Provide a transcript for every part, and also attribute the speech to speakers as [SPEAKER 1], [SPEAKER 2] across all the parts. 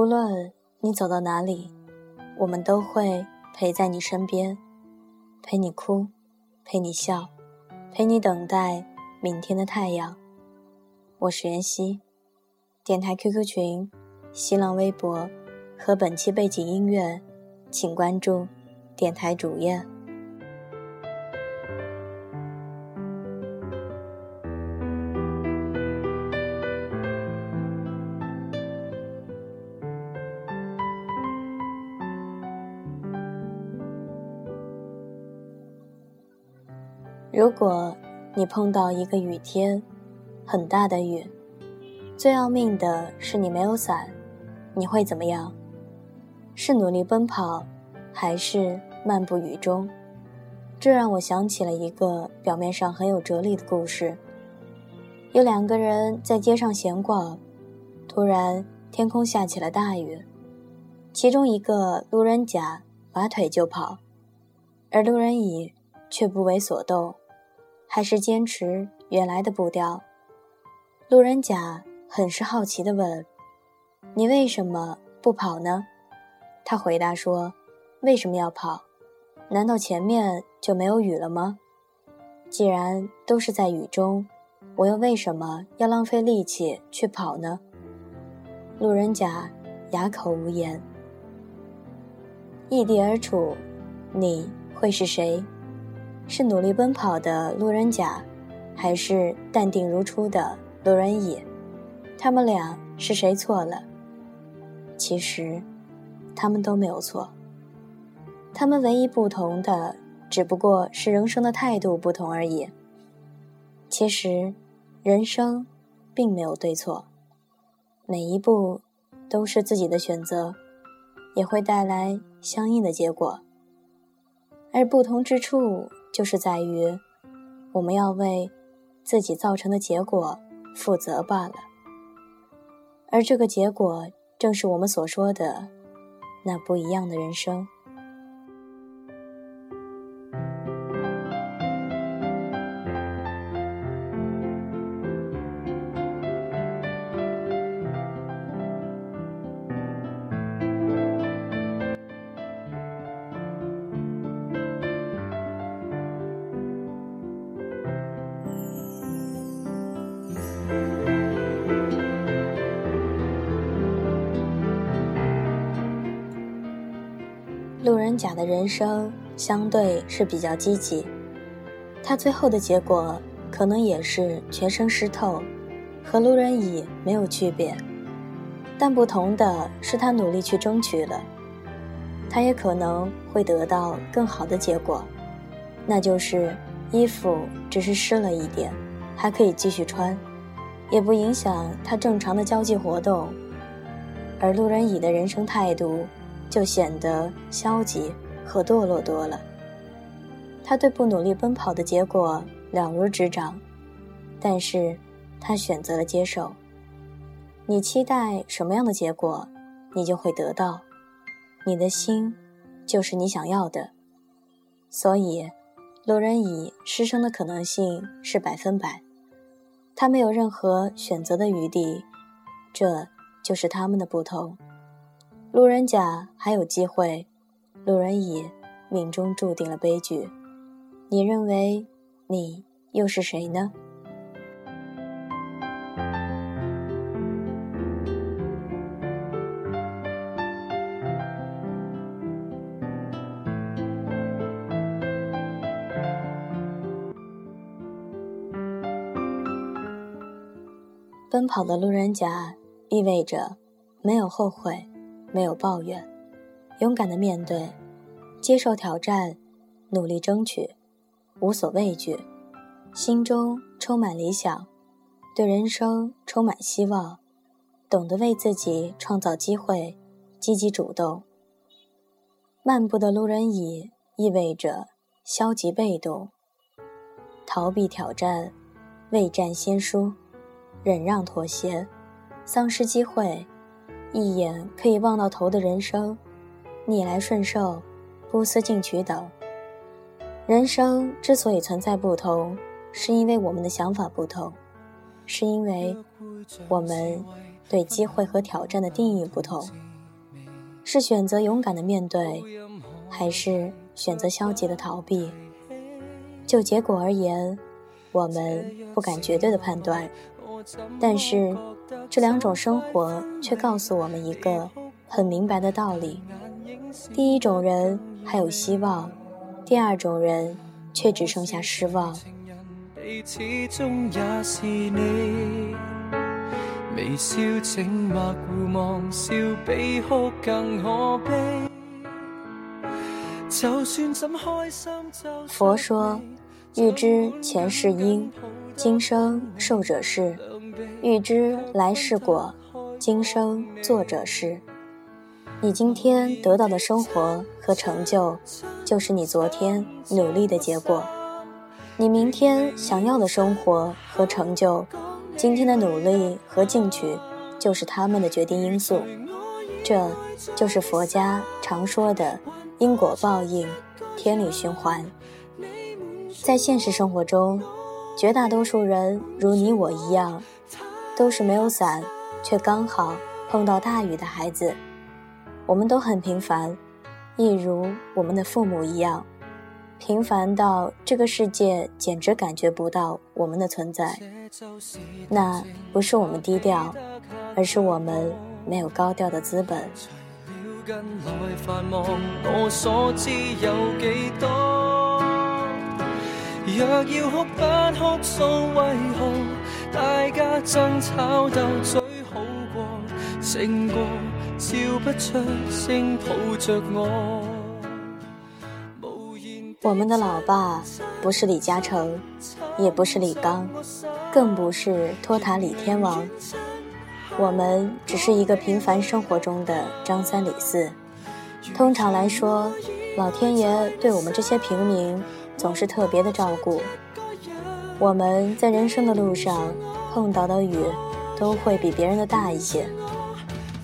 [SPEAKER 1] 无论你走到哪里，我们都会陪在你身边，陪你哭，陪你笑，陪你等待明天的太阳。我是袁熙，电台 QQ 群、新浪微博和本期背景音乐，请关注电台主页。如果你碰到一个雨天，很大的雨，最要命的是你没有伞，你会怎么样？是努力奔跑，还是漫步雨中？这让我想起了一个表面上很有哲理的故事。有两个人在街上闲逛，突然天空下起了大雨，其中一个路人甲拔腿就跑，而路人乙却不为所动。还是坚持原来的步调。路人甲很是好奇地问：“你为什么不跑呢？”他回答说：“为什么要跑？难道前面就没有雨了吗？既然都是在雨中，我又为什么要浪费力气去跑呢？”路人甲哑口无言。异地而处，你会是谁？是努力奔跑的路人甲，还是淡定如初的路人乙？他们俩是谁错了？其实，他们都没有错。他们唯一不同的，只不过是人生的态度不同而已。其实，人生并没有对错，每一步都是自己的选择，也会带来相应的结果。而不同之处。就是在于，我们要为自己造成的结果负责罢了。而这个结果，正是我们所说的那不一样的人生。路人甲的人生相对是比较积极，他最后的结果可能也是全身湿透，和路人乙没有区别，但不同的是他努力去争取了，他也可能会得到更好的结果，那就是衣服只是湿了一点，还可以继续穿，也不影响他正常的交际活动，而路人乙的人生态度。就显得消极和堕落多了。他对不努力奔跑的结果了如指掌，但是他选择了接受。你期待什么样的结果，你就会得到。你的心，就是你想要的。所以，路人乙失声的可能性是百分百，他没有任何选择的余地，这就是他们的不同。路人甲还有机会，路人乙命中注定了悲剧。你认为你又是谁呢？奔跑的路人甲意味着没有后悔。没有抱怨，勇敢的面对，接受挑战，努力争取，无所畏惧，心中充满理想，对人生充满希望，懂得为自己创造机会，积极主动。漫步的路人乙意味着消极被动，逃避挑战，未战先输，忍让妥协，丧失机会。一眼可以望到头的人生，逆来顺受，不思进取等。人生之所以存在不同，是因为我们的想法不同，是因为我们对机会和挑战的定义不同。是选择勇敢的面对，还是选择消极的逃避？就结果而言，我们不敢绝对的判断，但是这两种生活却告诉我们一个很明白的道理：第一种人还有希望，第二种人却只剩下失望。佛说：“欲知前世因，今生受者是；欲知来世果，今生作者是。”你今天得到的生活和成就，就是你昨天努力的结果；你明天想要的生活和成就，今天的努力和进取，就是他们的决定因素。这就是佛家常说的因果报应。天理循环，在现实生活中，绝大多数人如你我一样，都是没有伞，却刚好碰到大雨的孩子。我们都很平凡，一如我们的父母一样，平凡到这个世界简直感觉不到我们的存在。那不是我们低调，而是我们没有高调的资本。若要哭不哭诉，为何争吵斗嘴好过？胜过笑不出声抱着我。我们的老爸不是李嘉诚，也不是李刚，更不是托塔李天王。我们只是一个平凡生活中的张三李四。通常来说，老天爷对我们这些平民总是特别的照顾。我们在人生的路上碰到的雨，都会比别人的大一些。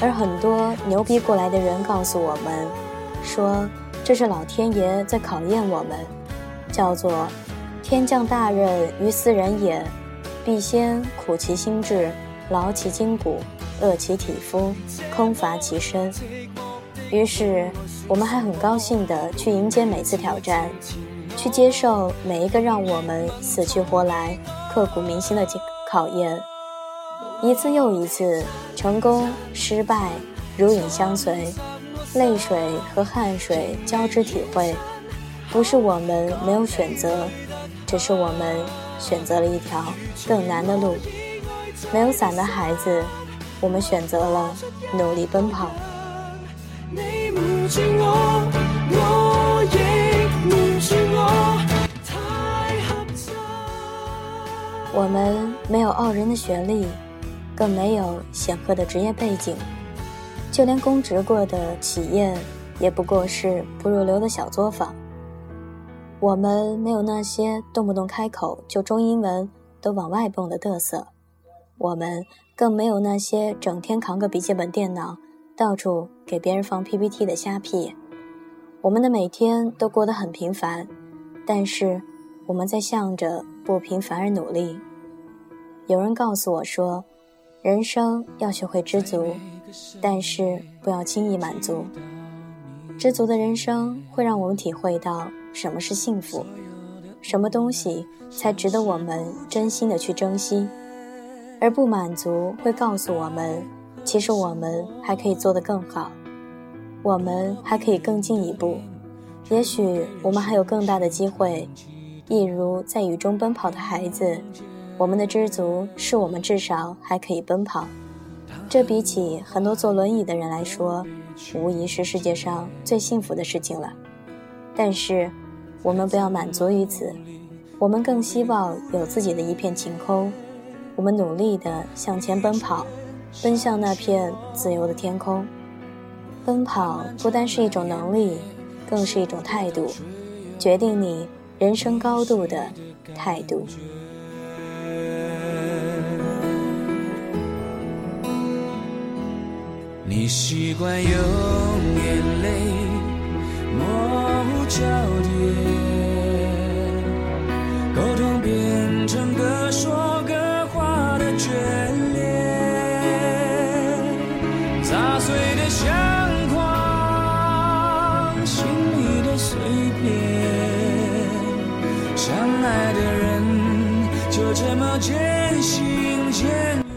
[SPEAKER 1] 而很多牛逼过来的人告诉我们，说这是老天爷在考验我们，叫做“天降大任于斯人也，必先苦其心志。”劳其筋骨，饿其体肤，空乏其身。于是，我们还很高兴地去迎接每次挑战，去接受每一个让我们死去活来、刻骨铭心的考验。一次又一次，成功、失败如影相随，泪水和汗水交织体会。不是我们没有选择，只是我们选择了一条更难的路。没有伞的孩子，我们选择了努力奔跑。我们没有傲人的学历，更没有显赫的职业背景，就连公职过的企业，也不过是不入流的小作坊。我们没有那些动不动开口就中英文都往外蹦的嘚瑟。我们更没有那些整天扛个笔记本电脑，到处给别人放 PPT 的瞎屁。我们的每天都过得很平凡，但是我们在向着不平凡而努力。有人告诉我说，人生要学会知足，但是不要轻易满足。知足的人生会让我们体会到什么是幸福，什么东西才值得我们真心的去珍惜。而不满足会告诉我们，其实我们还可以做得更好，我们还可以更进一步，也许我们还有更大的机会。一如在雨中奔跑的孩子，我们的知足是我们至少还可以奔跑。这比起很多坐轮椅的人来说，无疑是世界上最幸福的事情了。但是，我们不要满足于此，我们更希望有自己的一片晴空。我们努力地向前奔跑，奔向那片自由的天空。奔跑不单是一种能力，更是一种态度，决定你人生高度的态度。你习惯用眼泪模糊焦点，沟通变成各说各话的眷恋，砸碎的相框，
[SPEAKER 2] 心里的碎片，相爱的人就这么渐行渐远。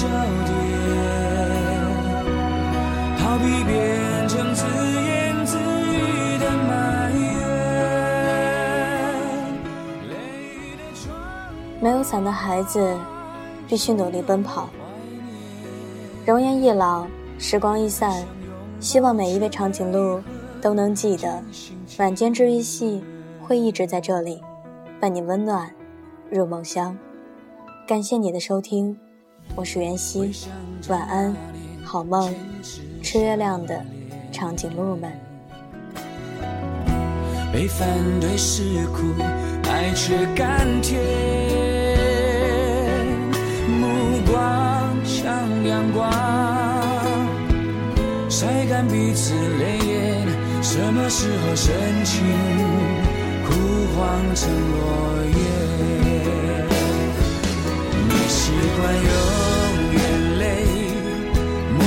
[SPEAKER 2] 焦点，逃避变成自言自的。
[SPEAKER 1] 没有伞的孩子，必须努力奔跑。容颜易老，时光易散，希望每一位长颈鹿都能记得，晚间治愈系会一直在这里，伴你温暖入梦乡。感谢你的收听，我是袁熙，晚安，好梦，吃月亮的长颈鹿们。
[SPEAKER 2] 被反对是苦，爱却甘甜。目光像阳光，晒干彼此泪眼。什么时候深情枯黄成落叶？习惯用眼泪模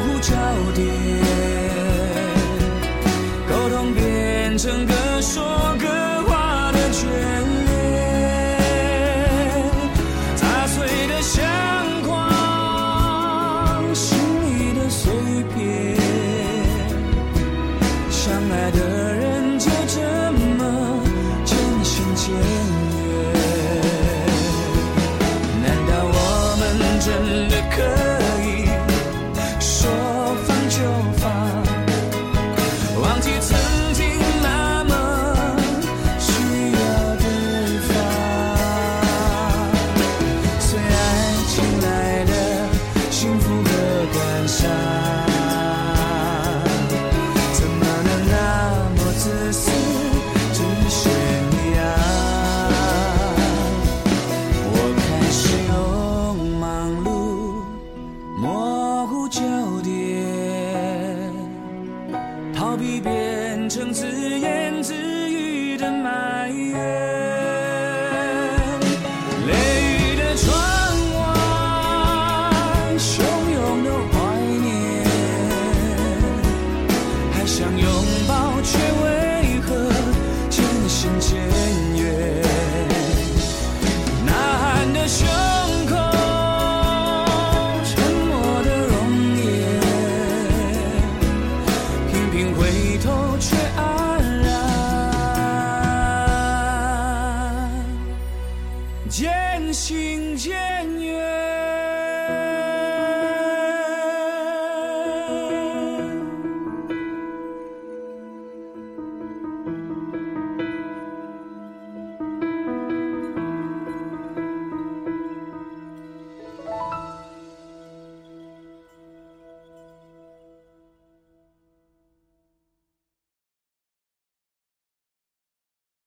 [SPEAKER 2] 糊焦点。沟通变成隔我想有。